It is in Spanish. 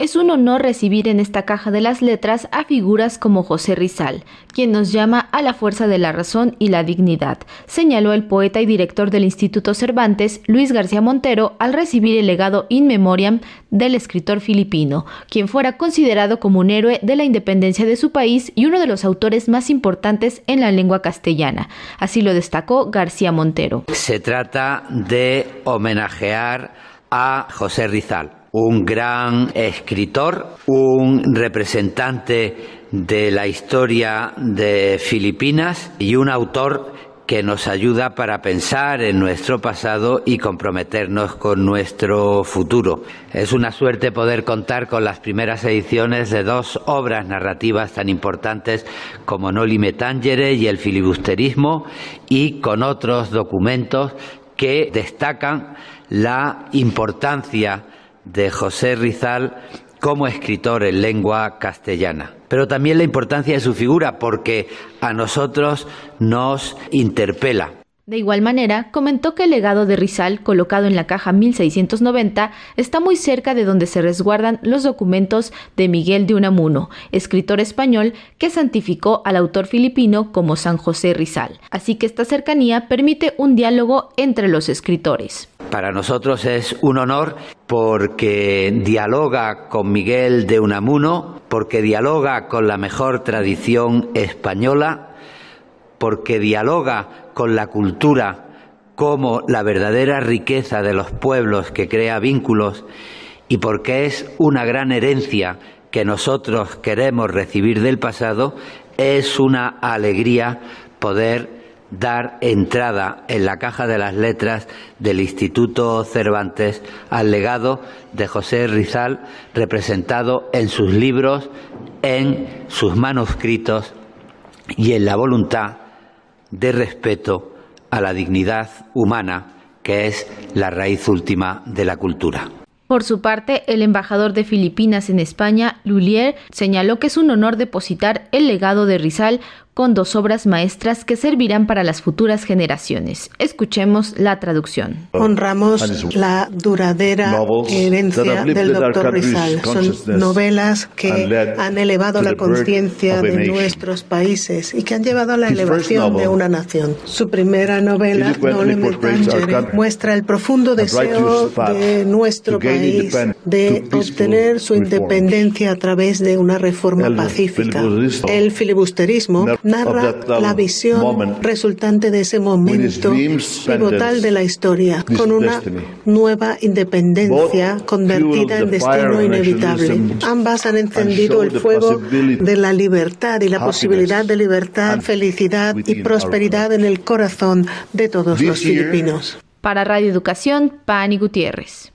Es un honor recibir en esta caja de las letras a figuras como José Rizal, quien nos llama a la fuerza de la razón y la dignidad, señaló el poeta y director del Instituto Cervantes, Luis García Montero, al recibir el legado in memoriam del escritor filipino, quien fuera considerado como un héroe de la independencia de su país y uno de los autores más importantes en la lengua castellana. Así lo destacó García Montero. Se trata de homenajear a José Rizal un gran escritor, un representante de la historia de Filipinas y un autor que nos ayuda para pensar en nuestro pasado y comprometernos con nuestro futuro. Es una suerte poder contar con las primeras ediciones de dos obras narrativas tan importantes como Noli Me Tangere y el filibusterismo y con otros documentos que destacan la importancia de José Rizal como escritor en lengua castellana, pero también la importancia de su figura porque a nosotros nos interpela. De igual manera, comentó que el legado de Rizal, colocado en la caja 1690, está muy cerca de donde se resguardan los documentos de Miguel de Unamuno, escritor español que santificó al autor filipino como San José Rizal. Así que esta cercanía permite un diálogo entre los escritores. Para nosotros es un honor porque dialoga con Miguel de Unamuno, porque dialoga con la mejor tradición española, porque dialoga con la cultura como la verdadera riqueza de los pueblos que crea vínculos y porque es una gran herencia que nosotros queremos recibir del pasado, es una alegría poder dar entrada en la caja de las letras del Instituto Cervantes al legado de José Rizal representado en sus libros, en sus manuscritos y en la voluntad de respeto a la dignidad humana que es la raíz última de la cultura. Por su parte, el embajador de Filipinas en España, Lulier, señaló que es un honor depositar el legado de Rizal con dos obras maestras que servirán para las futuras generaciones. Escuchemos la traducción. Honramos la duradera herencia del doctor Rizal. Son novelas que han elevado la conciencia de nuestros países y que han llevado a la elevación de una nación. Su primera novela, Noli Me muestra el profundo deseo de nuestro país de obtener su independencia a través de una reforma pacífica. El filibusterismo narra la visión resultante de ese momento pivotal de la historia, con una nueva independencia convertida en destino inevitable. Ambas han encendido el fuego de la libertad y la posibilidad de libertad, felicidad y prosperidad en el corazón de todos los filipinos. Para Radio Educación, Pani Gutiérrez.